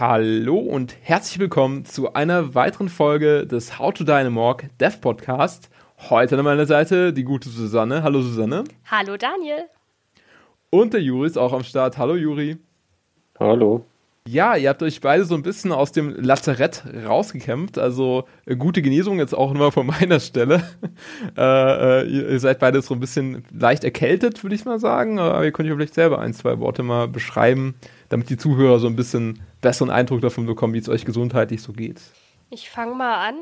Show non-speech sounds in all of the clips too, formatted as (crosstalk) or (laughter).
Hallo und herzlich willkommen zu einer weiteren Folge des How to Dynamorg Dev Podcast. Heute an meiner Seite die gute Susanne. Hallo Susanne. Hallo Daniel. Und der Juri ist auch am Start. Hallo Juri. Hallo. Ja, ihr habt euch beide so ein bisschen aus dem Lazarett rausgekämpft. Also äh, gute Genesung jetzt auch nochmal von (laughs) meiner Stelle. äh, äh, ihr, ihr, seid beide so ein bisschen leicht erkältet, würde ich mal sagen. Aber ihr könnt euch vielleicht selber ein, zwei Worte mal beschreiben, damit die Zuhörer so ein bisschen besseren Eindruck davon bekommen, wie es euch gesundheitlich so geht. Ich fange mal an.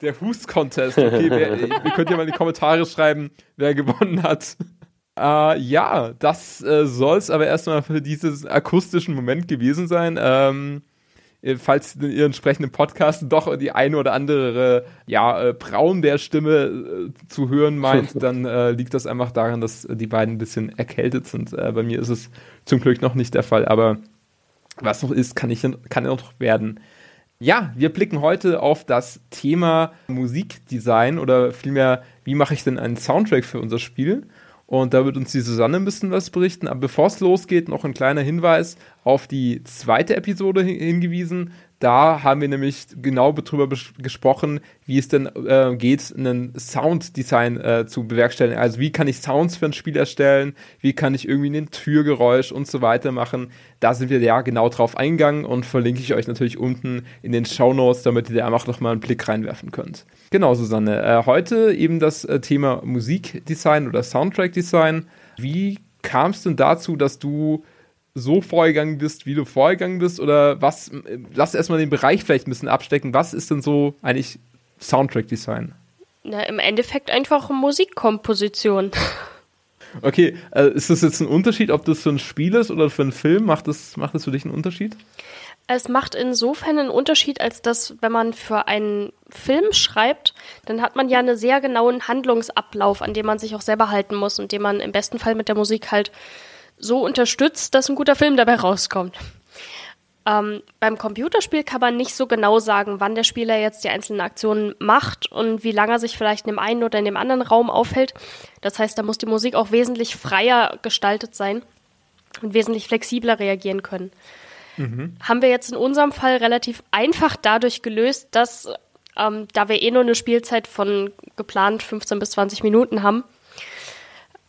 Der Hust-Contest. Okay, wer, (laughs) ihr könnt ja mal in die Kommentare schreiben, wer gewonnen hat. Äh, ja, das äh, soll es aber erstmal für diesen akustischen Moment gewesen sein. Ähm, äh, falls in ihren entsprechenden Podcast doch die eine oder andere ja, äh, Braun der Stimme äh, zu hören meint, (laughs) dann äh, liegt das einfach daran, dass die beiden ein bisschen erkältet sind. Äh, bei mir ist es zum Glück noch nicht der Fall, aber was noch ist, kann, ich, kann noch werden. Ja, wir blicken heute auf das Thema Musikdesign oder vielmehr, wie mache ich denn einen Soundtrack für unser Spiel? Und da wird uns die Susanne ein bisschen was berichten. Aber bevor es losgeht, noch ein kleiner Hinweis auf die zweite Episode hingewiesen. Da haben wir nämlich genau darüber gesprochen, wie es denn äh, geht, einen Sounddesign äh, zu bewerkstelligen. Also wie kann ich Sounds für ein Spiel erstellen, wie kann ich irgendwie ein Türgeräusch und so weiter machen. Da sind wir ja genau drauf eingegangen und verlinke ich euch natürlich unten in den Show Notes, damit ihr da einfach noch mal einen Blick reinwerfen könnt. Genau, Susanne. Äh, heute eben das äh, Thema Musikdesign oder Soundtrackdesign. Wie kam es denn dazu, dass du so vorgegangen bist, wie du vorgegangen bist? Oder was, lass erstmal den Bereich vielleicht ein bisschen abstecken. Was ist denn so eigentlich Soundtrack-Design? Na, im Endeffekt einfach Musikkomposition. (laughs) Okay, äh, ist das jetzt ein Unterschied, ob das für ein Spiel ist oder für einen Film? Macht das, macht das für dich einen Unterschied? Es macht insofern einen Unterschied, als dass, wenn man für einen Film schreibt, dann hat man ja einen sehr genauen Handlungsablauf, an dem man sich auch selber halten muss und den man im besten Fall mit der Musik halt so unterstützt, dass ein guter Film dabei rauskommt. Ähm, beim Computerspiel kann man nicht so genau sagen, wann der Spieler jetzt die einzelnen Aktionen macht und wie lange er sich vielleicht in dem einen oder in dem anderen Raum aufhält. Das heißt, da muss die Musik auch wesentlich freier gestaltet sein und wesentlich flexibler reagieren können. Mhm. Haben wir jetzt in unserem Fall relativ einfach dadurch gelöst, dass, ähm, da wir eh nur eine Spielzeit von geplant 15 bis 20 Minuten haben,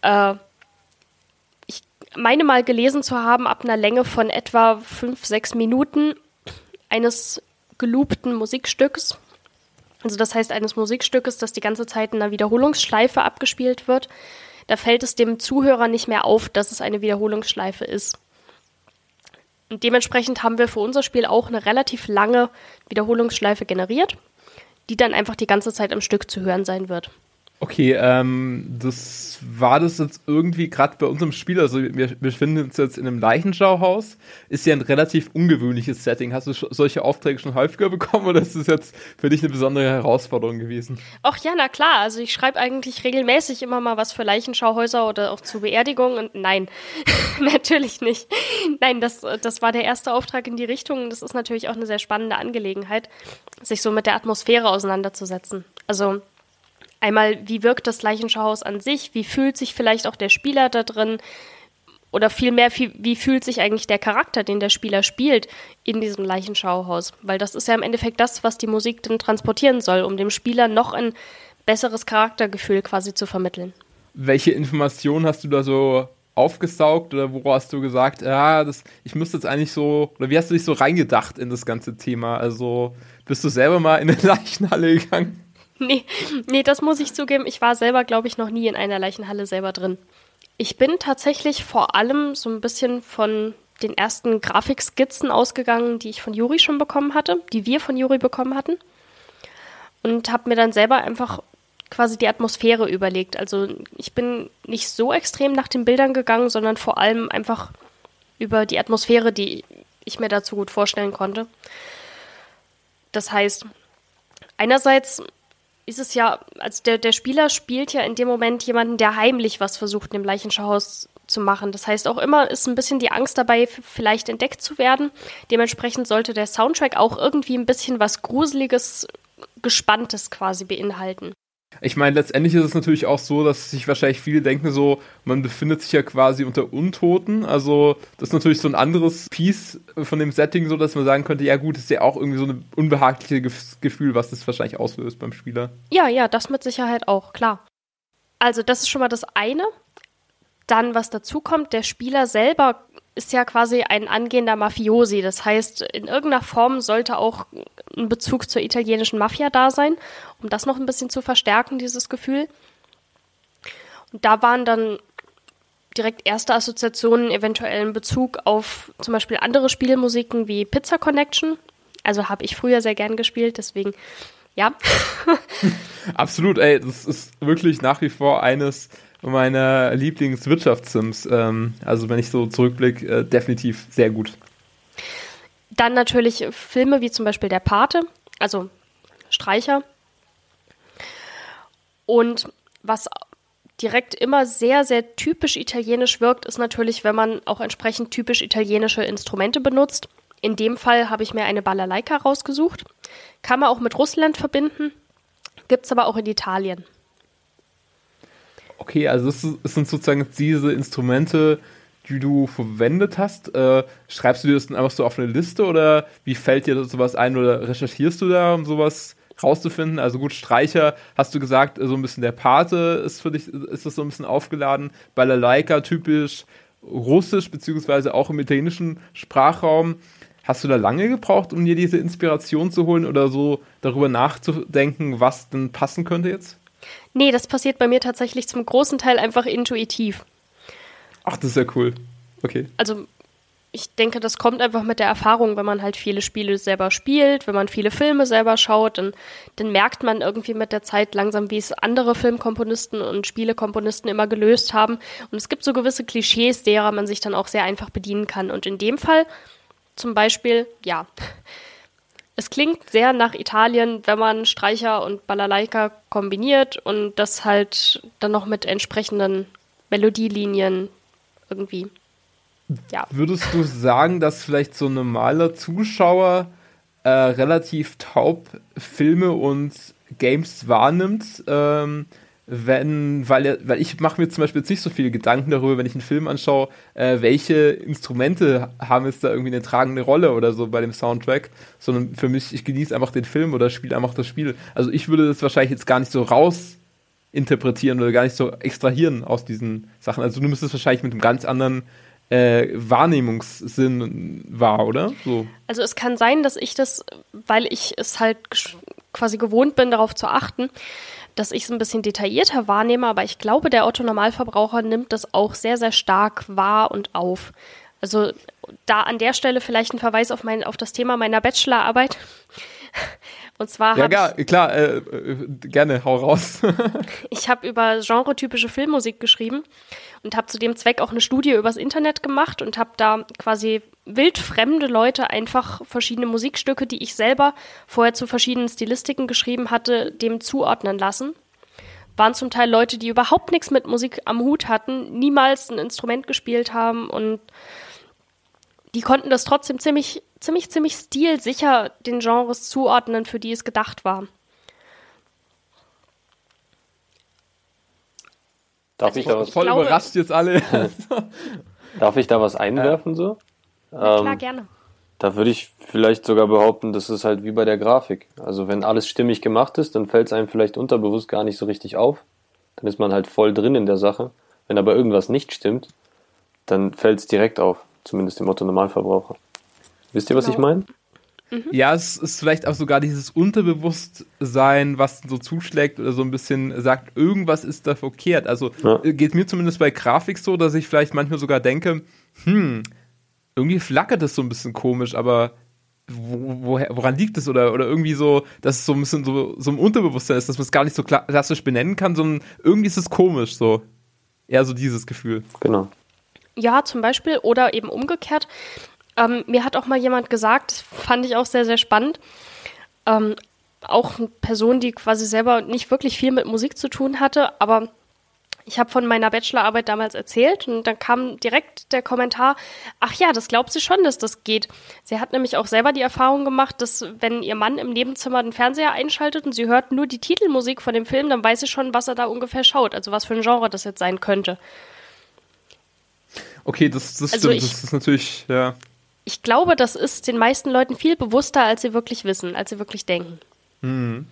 äh, meine mal gelesen zu haben, ab einer Länge von etwa fünf, sechs Minuten eines geloopten Musikstücks. Also das heißt eines Musikstückes, das die ganze Zeit in einer Wiederholungsschleife abgespielt wird. Da fällt es dem Zuhörer nicht mehr auf, dass es eine Wiederholungsschleife ist. Und dementsprechend haben wir für unser Spiel auch eine relativ lange Wiederholungsschleife generiert, die dann einfach die ganze Zeit am Stück zu hören sein wird. Okay, ähm, das war das jetzt irgendwie gerade bei unserem Spiel, also wir befinden uns jetzt in einem Leichenschauhaus, ist ja ein relativ ungewöhnliches Setting. Hast du solche Aufträge schon häufiger bekommen oder ist das jetzt für dich eine besondere Herausforderung gewesen? Ach ja, na klar, also ich schreibe eigentlich regelmäßig immer mal was für Leichenschauhäuser oder auch zu Beerdigungen und nein, (laughs) natürlich nicht. Nein, das, das war der erste Auftrag in die Richtung das ist natürlich auch eine sehr spannende Angelegenheit, sich so mit der Atmosphäre auseinanderzusetzen. Also Einmal, wie wirkt das Leichenschauhaus an sich? Wie fühlt sich vielleicht auch der Spieler da drin? Oder vielmehr, wie, fühlt sich eigentlich der Charakter, den der Spieler spielt, in diesem Leichenschauhaus? Weil das ist ja im Endeffekt das, was die Musik dann transportieren soll, um dem Spieler noch ein besseres Charaktergefühl quasi zu vermitteln. Welche Informationen hast du da so aufgesaugt oder wo hast du gesagt, ja, das, ich müsste jetzt eigentlich so, oder wie hast du dich so reingedacht in das ganze Thema? Also bist du selber mal in eine (laughs) Leichenhalle gegangen? (laughs) nee, nee, das muss ich zugeben. Ich war selber, glaube ich, noch nie in einer Leichenhalle selber drin. Ich bin tatsächlich vor allem so ein bisschen von den ersten Grafikskizzen ausgegangen, die ich von Juri schon bekommen hatte, die wir von Juri bekommen hatten. Und habe mir dann selber einfach quasi die Atmosphäre überlegt. Also ich bin nicht so extrem nach den Bildern gegangen, sondern vor allem einfach über die Atmosphäre, die ich mir dazu gut vorstellen konnte. Das heißt, einerseits ist es ja, also der, der Spieler spielt ja in dem Moment jemanden, der heimlich was versucht, in dem Leichenschauhaus zu machen. Das heißt, auch immer ist ein bisschen die Angst dabei, vielleicht entdeckt zu werden. Dementsprechend sollte der Soundtrack auch irgendwie ein bisschen was Gruseliges, Gespanntes quasi beinhalten. Ich meine, letztendlich ist es natürlich auch so, dass sich wahrscheinlich viele denken so, man befindet sich ja quasi unter Untoten. Also das ist natürlich so ein anderes Piece von dem Setting, so dass man sagen könnte, ja gut, ist ja auch irgendwie so ein unbehagliches Gefühl, was das wahrscheinlich auslöst beim Spieler. Ja, ja, das mit Sicherheit auch, klar. Also das ist schon mal das eine. Dann, was dazu kommt, der Spieler selber ist ja quasi ein angehender Mafiosi. Das heißt, in irgendeiner Form sollte auch ein Bezug zur italienischen Mafia da sein, um das noch ein bisschen zu verstärken, dieses Gefühl. Und da waren dann direkt erste Assoziationen eventuell in Bezug auf zum Beispiel andere Spielmusiken wie Pizza Connection. Also habe ich früher sehr gern gespielt, deswegen ja. (laughs) Absolut, ey, das ist wirklich nach wie vor eines meiner Lieblingswirtschaftssims. Ähm, also wenn ich so zurückblicke, äh, definitiv sehr gut. Dann natürlich Filme wie zum Beispiel Der Pate, also Streicher. Und was direkt immer sehr, sehr typisch italienisch wirkt, ist natürlich, wenn man auch entsprechend typisch italienische Instrumente benutzt. In dem Fall habe ich mir eine Balalaika rausgesucht. Kann man auch mit Russland verbinden, gibt es aber auch in Italien. Okay, also es sind sozusagen diese Instrumente, die du verwendet hast. Äh, schreibst du dir das dann einfach so auf eine Liste oder wie fällt dir sowas ein oder recherchierst du da, um sowas rauszufinden? Also gut, Streicher, hast du gesagt, so ein bisschen der Pate ist für dich, ist das so ein bisschen aufgeladen. Balalaika typisch russisch, beziehungsweise auch im italienischen Sprachraum. Hast du da lange gebraucht, um dir diese Inspiration zu holen oder so darüber nachzudenken, was denn passen könnte jetzt? Nee, das passiert bei mir tatsächlich zum großen Teil einfach intuitiv. Ach, das ist ja cool. Okay. Also, ich denke, das kommt einfach mit der Erfahrung, wenn man halt viele Spiele selber spielt, wenn man viele Filme selber schaut, dann, dann merkt man irgendwie mit der Zeit langsam, wie es andere Filmkomponisten und Spielekomponisten immer gelöst haben. Und es gibt so gewisse Klischees, derer man sich dann auch sehr einfach bedienen kann. Und in dem Fall zum Beispiel, ja, es klingt sehr nach Italien, wenn man Streicher und Balalaika kombiniert und das halt dann noch mit entsprechenden Melodielinien irgendwie. Ja. Würdest du sagen, dass vielleicht so ein normaler Zuschauer äh, relativ taub Filme und Games wahrnimmt? Ähm, wenn, weil, weil ich mache mir zum Beispiel jetzt nicht so viele Gedanken darüber, wenn ich einen Film anschaue, äh, welche Instrumente haben jetzt da irgendwie eine tragende Rolle oder so bei dem Soundtrack, sondern für mich, ich genieße einfach den Film oder spiele einfach das Spiel. Also ich würde das wahrscheinlich jetzt gar nicht so raus interpretieren oder gar nicht so extrahieren aus diesen Sachen. Also du müsstest wahrscheinlich mit einem ganz anderen äh, Wahrnehmungssinn wahr, oder? So. Also es kann sein, dass ich das, weil ich es halt quasi gewohnt bin, darauf zu achten, dass ich es ein bisschen detaillierter wahrnehme, aber ich glaube, der Otto-Normalverbraucher nimmt das auch sehr, sehr stark wahr und auf. Also da an der Stelle vielleicht ein Verweis auf, mein, auf das Thema meiner Bachelorarbeit. (laughs) Und zwar ja, gar, klar, äh, äh, gerne, hau raus. (laughs) ich habe über genretypische Filmmusik geschrieben und habe zu dem Zweck auch eine Studie übers Internet gemacht und habe da quasi wildfremde Leute einfach verschiedene Musikstücke, die ich selber vorher zu verschiedenen Stilistiken geschrieben hatte, dem zuordnen lassen. Waren zum Teil Leute, die überhaupt nichts mit Musik am Hut hatten, niemals ein Instrument gespielt haben und die konnten das trotzdem ziemlich, ziemlich, ziemlich stilsicher den Genres zuordnen, für die es gedacht war. Darf also ich, da was voll glaube, überrascht jetzt alle? (laughs) Darf ich da was einwerfen so? Ja, klar, ähm, gerne. Da würde ich vielleicht sogar behaupten, das ist halt wie bei der Grafik. Also wenn alles stimmig gemacht ist, dann fällt es einem vielleicht unterbewusst gar nicht so richtig auf. Dann ist man halt voll drin in der Sache. Wenn aber irgendwas nicht stimmt, dann fällt es direkt auf zumindest dem Otto Normalverbraucher. Wisst ihr, was genau. ich meine? Mhm. Ja, es ist vielleicht auch sogar dieses Unterbewusstsein, was so zuschlägt oder so ein bisschen sagt, irgendwas ist da verkehrt. Also ja. Äh, geht mir zumindest bei Grafik so, dass ich vielleicht manchmal sogar denke, hm, irgendwie flackert das so ein bisschen komisch, aber wo, woher, woran liegt es oder, oder irgendwie so, dass es so ein bisschen so, so im Unterbewusstsein ist, dass man es gar nicht so klassisch benennen kann, sondern irgendwie ist es komisch so. Eher so dieses Gefühl. Genau. Ja, zum Beispiel. Oder eben umgekehrt. Ähm, mir hat auch mal jemand gesagt, das fand ich auch sehr, sehr spannend, ähm, auch eine Person, die quasi selber nicht wirklich viel mit Musik zu tun hatte, aber ich habe von meiner Bachelorarbeit damals erzählt und dann kam direkt der Kommentar, ach ja, das glaubt sie schon, dass das geht. Sie hat nämlich auch selber die Erfahrung gemacht, dass wenn ihr Mann im Nebenzimmer den Fernseher einschaltet und sie hört nur die Titelmusik von dem Film, dann weiß sie schon, was er da ungefähr schaut, also was für ein Genre das jetzt sein könnte. Okay, das, das also stimmt. Ich, das ist natürlich, ja. Ich glaube, das ist den meisten Leuten viel bewusster, als sie wirklich wissen, als sie wirklich denken. Mhm.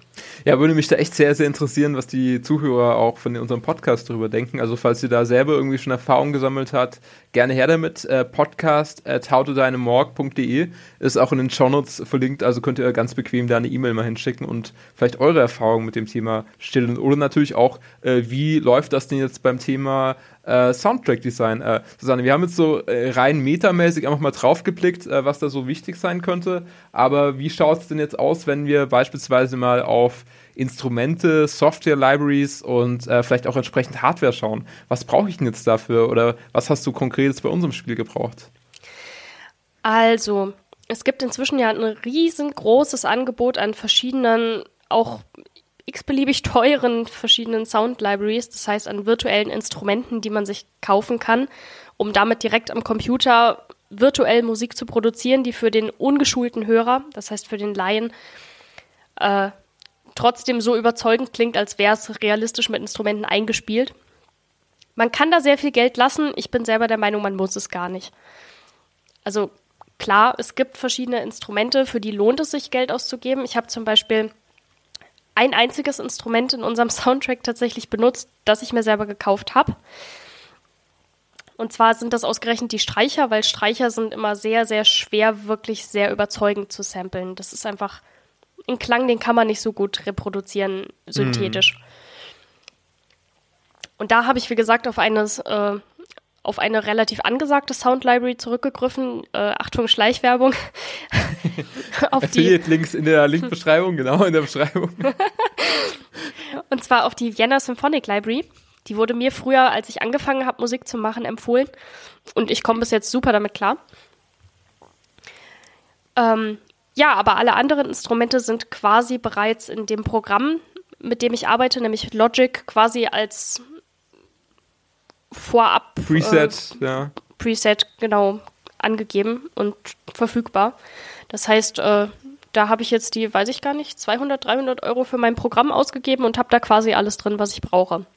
Ja, würde mich da echt sehr, sehr interessieren, was die Zuhörer auch von unserem Podcast darüber denken. Also, falls ihr da selber irgendwie schon Erfahrung gesammelt habt, gerne her damit. Äh, podcast at ist auch in den Shownotes verlinkt, also könnt ihr ganz bequem da eine E-Mail mal hinschicken und vielleicht eure Erfahrungen mit dem Thema stellen. Oder natürlich auch, äh, wie läuft das denn jetzt beim Thema äh, Soundtrack-Design. Äh, Susanne, wir haben jetzt so äh, rein metamäßig einfach mal draufgeblickt, äh, was da so wichtig sein könnte. Aber wie schaut es denn jetzt aus, wenn wir beispielsweise mal auf Instrumente, Software-Libraries und äh, vielleicht auch entsprechend Hardware schauen? Was brauche ich denn jetzt dafür oder was hast du konkretes bei unserem Spiel gebraucht? Also, es gibt inzwischen ja ein riesengroßes Angebot an verschiedenen, auch x-beliebig (laughs) teuren verschiedenen Sound Libraries, das heißt an virtuellen Instrumenten, die man sich kaufen kann, um damit direkt am Computer virtuell Musik zu produzieren, die für den ungeschulten Hörer, das heißt für den Laien, äh, trotzdem so überzeugend klingt, als wäre es realistisch mit Instrumenten eingespielt. Man kann da sehr viel Geld lassen. Ich bin selber der Meinung, man muss es gar nicht. Also klar, es gibt verschiedene Instrumente, für die lohnt es sich, Geld auszugeben. Ich habe zum Beispiel ein einziges Instrument in unserem (laughs) Soundtrack tatsächlich benutzt, das ich mir selber gekauft habe. Und zwar sind das ausgerechnet die Streicher, weil Streicher sind immer sehr, sehr schwer, wirklich sehr überzeugend zu samplen. Das ist einfach ein Klang, den kann man nicht so gut reproduzieren, synthetisch. Mm. Und da habe ich, wie gesagt, auf eines äh, auf eine relativ angesagte Sound Library zurückgegriffen. Äh, Achtung, Schleichwerbung. (laughs) auf Affiliate die Links in der Linkbeschreibung, genau in der Beschreibung. (laughs) Und zwar auf die Vienna Symphonic Library. Die wurde mir früher, als ich angefangen habe, Musik zu machen, empfohlen. Und ich komme bis jetzt super damit klar. Ähm, ja, aber alle anderen Instrumente sind quasi bereits in dem Programm, mit dem ich arbeite, nämlich Logic, quasi als vorab Preset, äh, ja. Preset genau angegeben und verfügbar. Das heißt, äh, da habe ich jetzt die, weiß ich gar nicht, 200, 300 Euro für mein Programm ausgegeben und habe da quasi alles drin, was ich brauche.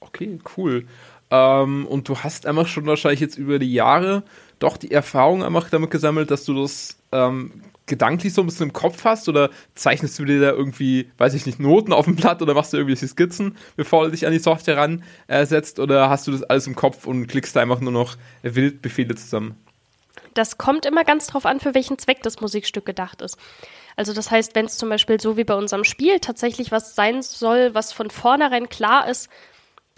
Okay, cool. Ähm, und du hast einfach schon wahrscheinlich jetzt über die Jahre doch die Erfahrung einfach damit gesammelt, dass du das ähm, gedanklich so ein bisschen im Kopf hast oder zeichnest du dir da irgendwie, weiß ich nicht, Noten auf dem Blatt oder machst du irgendwelche Skizzen, bevor du dich an die Software ransetzt äh, oder hast du das alles im Kopf und klickst da einfach nur noch wild Befehle zusammen? Das kommt immer ganz drauf an, für welchen Zweck das Musikstück gedacht ist. Also das heißt, wenn es zum Beispiel so wie bei unserem Spiel tatsächlich was sein soll, was von vornherein klar ist,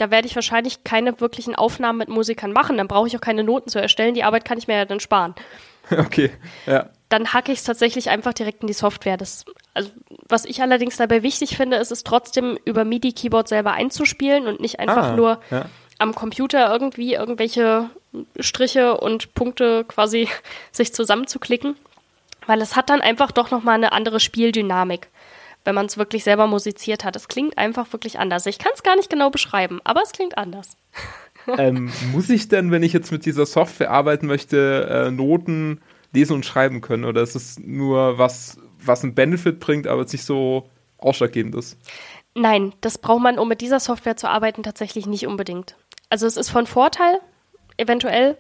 da werde ich wahrscheinlich keine wirklichen Aufnahmen mit Musikern machen. Dann brauche ich auch keine Noten zu erstellen. Die Arbeit kann ich mir ja dann sparen. (laughs) Okay, ja dann hacke ich es tatsächlich einfach direkt in die Software. Das, also, was ich allerdings dabei wichtig finde, ist es trotzdem über MIDI-Keyboard selber einzuspielen und nicht einfach ah, nur ja. am Computer irgendwie irgendwelche Striche und Punkte quasi (laughs) sich zusammenzuklicken. Weil es hat dann einfach doch nochmal eine andere Spieldynamik, wenn man es wirklich selber musiziert hat. Es klingt einfach wirklich anders. Ich kann es gar nicht genau beschreiben, aber es klingt anders. (laughs) ähm, muss ich denn, wenn ich jetzt mit dieser Software arbeiten möchte, äh, Noten lesen und schreiben können? Oder ist es nur was, was einen Benefit bringt, aber es nicht so ausschlaggebend ist? Nein, das braucht man, um mit dieser Software zu arbeiten, tatsächlich nicht unbedingt. Also es ist von Vorteil, eventuell.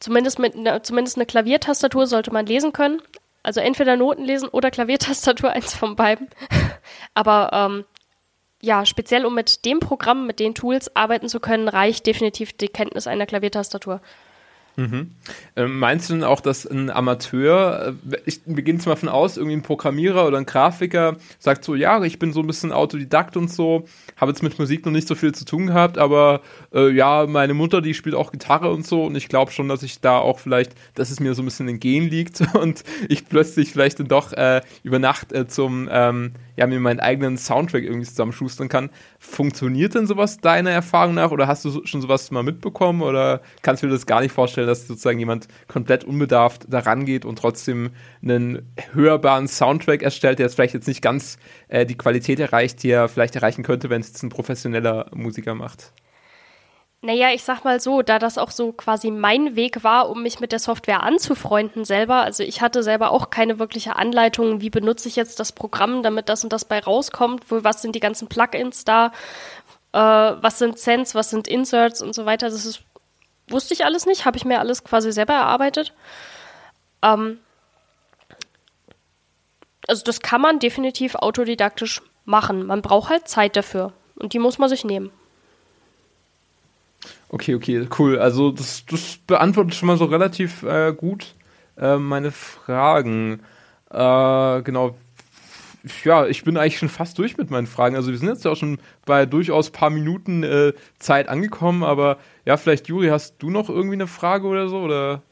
Zumindest, mit, ne, zumindest eine Klaviertastatur sollte man lesen können. Also entweder Noten lesen oder Klaviertastatur, (laughs) eins von beiden. Aber ähm, ja, speziell um mit dem Programm, mit den Tools arbeiten zu können, reicht definitiv die Kenntnis einer Klaviertastatur. Mhm. Ähm, meinst du denn auch, dass ein Amateur, äh, ich, gehen jetzt mal von aus, irgendwie ein Programmierer oder ein Grafiker sagt so, ja, ich bin so ein bisschen Autodidakt und so, habe jetzt mit Musik noch nicht so viel zu tun gehabt, aber äh, ja, meine Mutter, die spielt auch Gitarre und so und ich glaube schon, dass ich da auch vielleicht, dass es mir so ein bisschen in Gen liegt (laughs) und ich plötzlich vielleicht dann doch äh, über Nacht äh, zum ähm, ja, mir meinen eigenen Soundtrack irgendwie zusammenschustern kann. Funktioniert denn sowas deiner Erfahrung nach oder hast du schon sowas mal mitbekommen oder kannst du dir das gar nicht vorstellen, dass sozusagen jemand komplett unbedarft daran geht und trotzdem einen hörbaren Soundtrack erstellt, der jetzt vielleicht jetzt nicht ganz äh, die Qualität erreicht, die er vielleicht erreichen könnte, wenn es jetzt ein professioneller Musiker macht? Naja, ich sag mal so, da das auch so quasi mein Weg war, um mich mit der Software anzufreunden selber. Also ich hatte selber auch keine wirkliche Anleitung, wie benutze ich jetzt das Programm, damit das und das bei rauskommt, wo, was sind die ganzen Plugins da, äh, was sind Sends, was sind Inserts und so weiter. Das ist, wusste ich alles nicht, habe ich mir alles quasi selber erarbeitet. Ähm, also das kann man definitiv autodidaktisch machen. Man braucht halt Zeit dafür und die muss man sich nehmen. Okay, okay, cool. Also das, das beantwortet schon mal so relativ äh, gut äh, meine Fragen. Äh, genau. Ja, ich bin eigentlich schon fast durch mit meinen Fragen. Also wir sind jetzt ja auch schon bei durchaus paar Minuten äh, Zeit angekommen, aber ja, vielleicht Juri, hast du noch irgendwie eine Frage oder so? Oder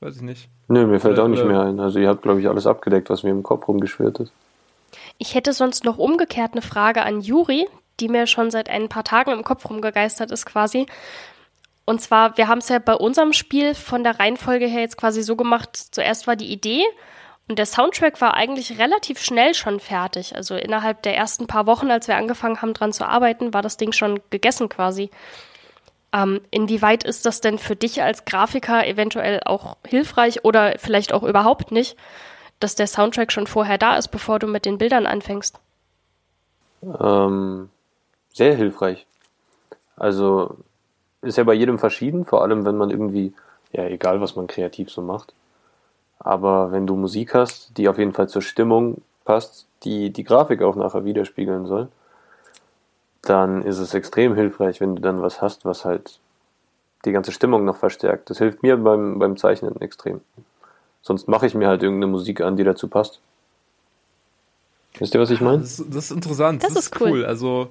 weiß ich nicht. Nö, mir fällt oder, auch nicht mehr ein. Also ihr habt, glaube ich, alles abgedeckt, was mir im Kopf rumgeschwirrt ist. Ich hätte sonst noch umgekehrt eine Frage an Juri, die mir schon seit ein paar Tagen im Kopf rumgegeistert ist quasi. Und zwar, wir haben es ja bei unserem Spiel von der Reihenfolge her jetzt quasi so gemacht, zuerst war die Idee und der Soundtrack war eigentlich relativ schnell schon fertig. Also innerhalb der ersten paar Wochen, als wir angefangen haben, dran zu arbeiten, war das Ding schon gegessen quasi. Ähm, inwieweit ist das denn für dich als Grafiker eventuell auch hilfreich oder vielleicht auch überhaupt nicht, dass der Soundtrack schon vorher da ist, bevor du mit den Bildern anfängst? Ähm, sehr hilfreich. Also ist ja bei jedem verschieden, vor allem wenn man irgendwie, ja, egal was man kreativ so macht. Aber wenn du Musik hast, die auf jeden Fall zur Stimmung passt, die die Grafik auch nachher widerspiegeln soll, dann ist es extrem hilfreich, wenn du dann was hast, was halt die ganze Stimmung noch verstärkt. Das hilft mir beim, beim Zeichnen extrem. Sonst mache ich mir halt irgendeine Musik an, die dazu passt. Wisst ihr, was ich meine? Das, das, ist interessant. Das, das ist cool. cool. Also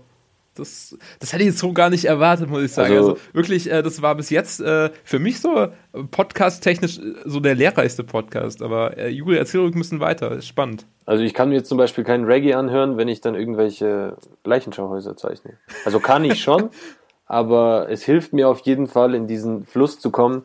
das, das hätte ich jetzt so gar nicht erwartet, muss ich sagen. Also, also wirklich, äh, das war bis jetzt äh, für mich so äh, podcast-technisch äh, so der lehrreichste Podcast. Aber äh, Juri, erzähl ruhig ein bisschen weiter, ist spannend. Also ich kann mir jetzt zum Beispiel keinen Reggae anhören, wenn ich dann irgendwelche Leichenschauhäuser zeichne. Also kann ich schon, (laughs) aber es hilft mir auf jeden Fall, in diesen Fluss zu kommen,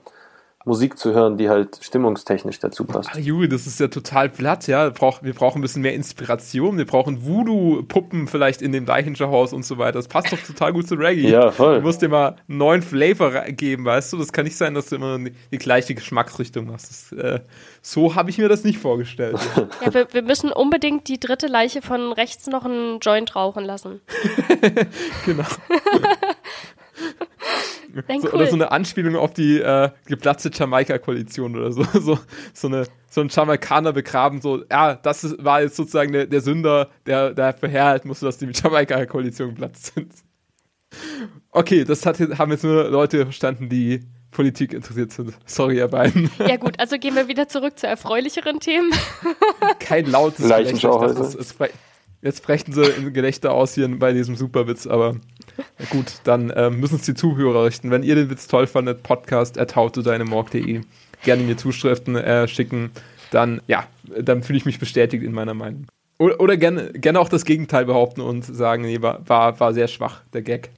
Musik zu hören, die halt stimmungstechnisch dazu passt. Ach, Juri, das ist ja total platt, ja. Wir brauchen, wir brauchen ein bisschen mehr Inspiration. Wir brauchen Voodoo-Puppen vielleicht in dem Deichinger Haus und so weiter. Das passt doch total gut zu Reggae. Ja, voll. Du musst dir mal einen neuen Flavor geben, weißt du? Das kann nicht sein, dass du immer die gleiche Geschmacksrichtung machst. Das, äh, so habe ich mir das nicht vorgestellt. (laughs) Ja, wir, wir, müssen unbedingt die dritte Leiche von rechts noch einen Joint rauchen lassen. (laughs) genau. (laughs) Nein, so, cool. Oder so eine Anspielung auf die äh, geplatzte Jamaika-Koalition oder so. (laughs) so. So, eine, so ein Jamaikaner begraben, so, ja, das ist, war jetzt sozusagen der, der Sünder, der, der verherhalten musste, dass die Jamaika-Koalition geplatzt sind. Okay, das hat, haben jetzt nur Leute verstanden, die Politik interessiert sind. Sorry, ihr beiden. Ja gut, also gehen wir wieder zurück zu erfreulicheren Themen. (laughs) Kein lautes Gelächter. Jetzt brechen sie in Gelächter aus hier bei diesem Superwitz, aber (laughs) Gut, dann ähm, müssen es die Zuhörer richten. Wenn ihr den Witz toll fandet, podcast at howtodynamorg.de gerne mir Zuschriften äh, schicken. Dann, ja, dann fühle ich mich bestätigt in meiner Meinung. Oder, oder gerne, gerne auch das Gegenteil behaupten und sagen, nee, war, war, war sehr schwach, der Gag.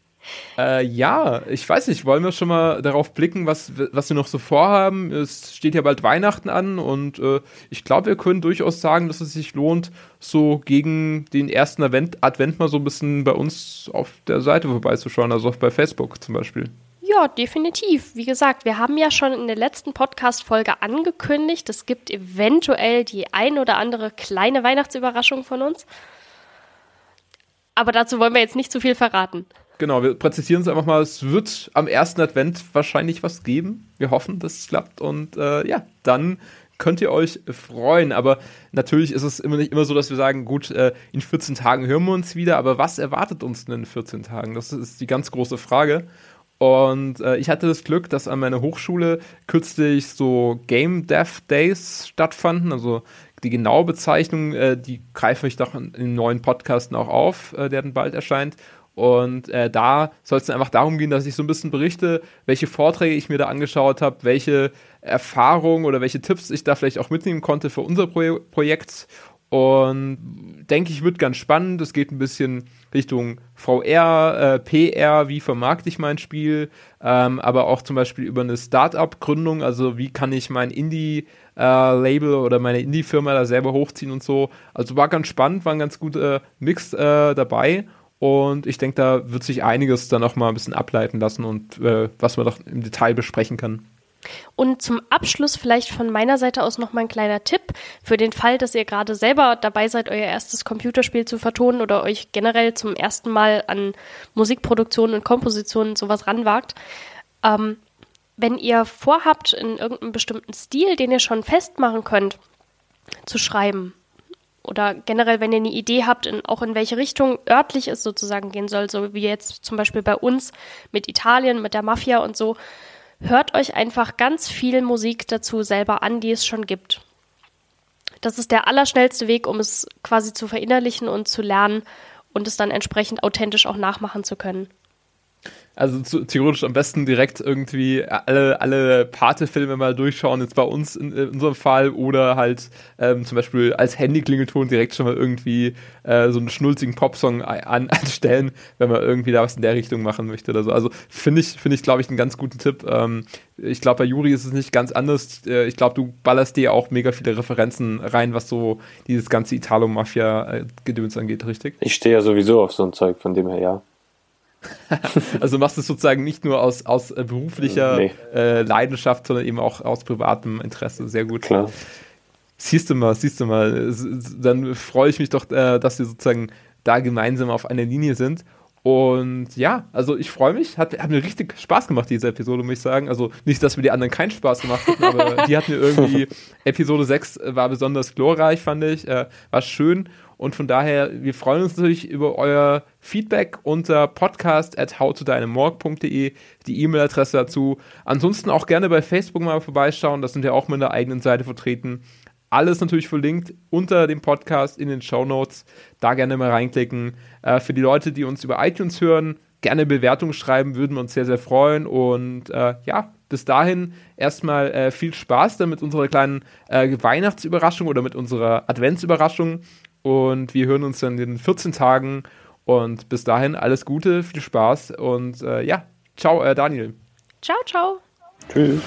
Äh, ja, ich weiß nicht, wollen wir schon mal darauf blicken, was, was wir noch so vorhaben? Es steht ja bald Weihnachten an und äh, ich glaube, wir können durchaus sagen, dass es sich lohnt, so gegen den ersten Advent, Advent mal so ein bisschen bei uns auf der Seite vorbeizuschauen, also bei Facebook zum Beispiel. Ja, definitiv. Wie gesagt, wir haben ja schon in der letzten Podcast-Folge angekündigt, es gibt eventuell die ein oder andere kleine Weihnachtsüberraschung von uns. Aber dazu wollen wir jetzt nicht zu viel verraten. Genau, wir präzisieren es einfach mal. Es wird am ersten Advent wahrscheinlich was geben. Wir hoffen, dass es klappt. Und äh, ja, dann könnt ihr euch freuen. Aber natürlich ist es immer nicht immer so, dass wir sagen, gut, äh, in 14 Tagen hören wir uns wieder. Aber was erwartet uns denn in 14 Tagen? Das ist die ganz große Frage. Und äh, ich hatte das Glück, dass an meiner Hochschule kürzlich so Game Dev Days stattfanden. Also die genaue Bezeichnung, äh, die greife ich doch in, in neuen Podcasten auch auf, äh, der dann bald erscheint. Und äh, da soll es dann einfach darum gehen, dass ich so ein bisschen berichte, welche Vorträge ich mir da angeschaut habe, welche Erfahrungen oder welche Tipps ich da vielleicht auch mitnehmen konnte für unser Pro Projekt. Und denke ich, wird ganz spannend. Es geht ein bisschen Richtung VR, äh, PR, wie vermarkte ich mein Spiel, ähm, aber auch zum Beispiel über eine Startup-Gründung, also wie kann ich mein Indie-Label äh, oder meine Indie-Firma da selber hochziehen und so. Also war ganz spannend, war ein ganz guter Mix äh, dabei. Und ich denke, da wird sich einiges dann auch mal ein bisschen ableiten lassen und äh, was man doch im Detail besprechen kann. Und zum Abschluss vielleicht von meiner Seite aus noch mal ein kleiner Tipp für den Fall, dass ihr gerade selber dabei seid, euer erstes Computerspiel zu vertonen oder euch generell zum ersten Mal an Musikproduktion und Komposition sowas ranwagt. Ähm, wenn ihr vorhabt, in irgendeinem bestimmten Stil, den ihr schon festmachen könnt, zu schreiben, oder generell, wenn ihr eine Idee habt, in, auch in welche Richtung örtlich es sozusagen gehen soll, so wie jetzt zum Beispiel bei uns mit Italien, mit der Mafia und so, hört euch einfach ganz viel Musik dazu selber an, die es schon gibt. Das ist der allerschnellste Weg, um es quasi zu verinnerlichen und zu lernen und es dann entsprechend authentisch auch nachmachen zu können. Also zu, theoretisch am besten direkt irgendwie alle, alle Pate-Filme mal durchschauen, jetzt bei uns in, in unserem Fall, oder halt ähm, zum Beispiel als Handy-Klingelton direkt schon mal irgendwie äh, so einen schnulzigen Popsong an, (laughs) anstellen, wenn man irgendwie da was in der Richtung machen möchte oder so. Also finde ich, finde ich, glaube ich, einen ganz guten Tipp. Ähm, ich glaube, bei Juri ist es nicht ganz anders. Äh, ich glaube, du ballerst dir auch mega viele Referenzen rein, was so dieses ganze Italo-Mafia-Gedöns angeht, richtig? Ich stehe ja sowieso auf so ein Zeug, von dem her ja. (laughs) also machst du es sozusagen nicht nur aus, aus äh, beruflicher nee. äh, Leidenschaft, sondern eben auch aus privatem Interesse. Sehr gut. Klar. Siehst du mal, siehst du mal. Dann freue ich mich doch, äh, dass wir sozusagen da gemeinsam auf einer Linie sind. Und ja, also ich freue mich. Hat, hat mir richtig Spaß gemacht, diese Episode, muss ich sagen. Also nicht, dass wir die anderen keinen Spaß gemacht hätten, aber (laughs) die hat mir irgendwie, Episode 6 war besonders glorreich, fand ich. Äh, war schön. Und von daher, wir freuen uns natürlich über euer Feedback unter podcast at howtodynamorg.de, die E-Mail-Adresse dazu. Ansonsten auch gerne bei Facebook mal vorbeischauen, das sind ja auch mit der eigenen Seite vertreten. Alles natürlich verlinkt unter dem Podcast in den Show Notes. Da gerne mal reinklicken. Äh, für die Leute, die uns über iTunes hören, gerne Bewertungen schreiben, würden wir uns sehr, sehr freuen. Und äh, ja, bis dahin erstmal äh, viel Spaß dann mit unserer kleinen äh, Weihnachtsüberraschung oder mit unserer Adventsüberraschung. Und wir hören uns dann in 14 Tagen. Und bis dahin alles Gute, viel Spaß und äh, ja, ciao, äh, Daniel. Ciao, ciao. Tschüss.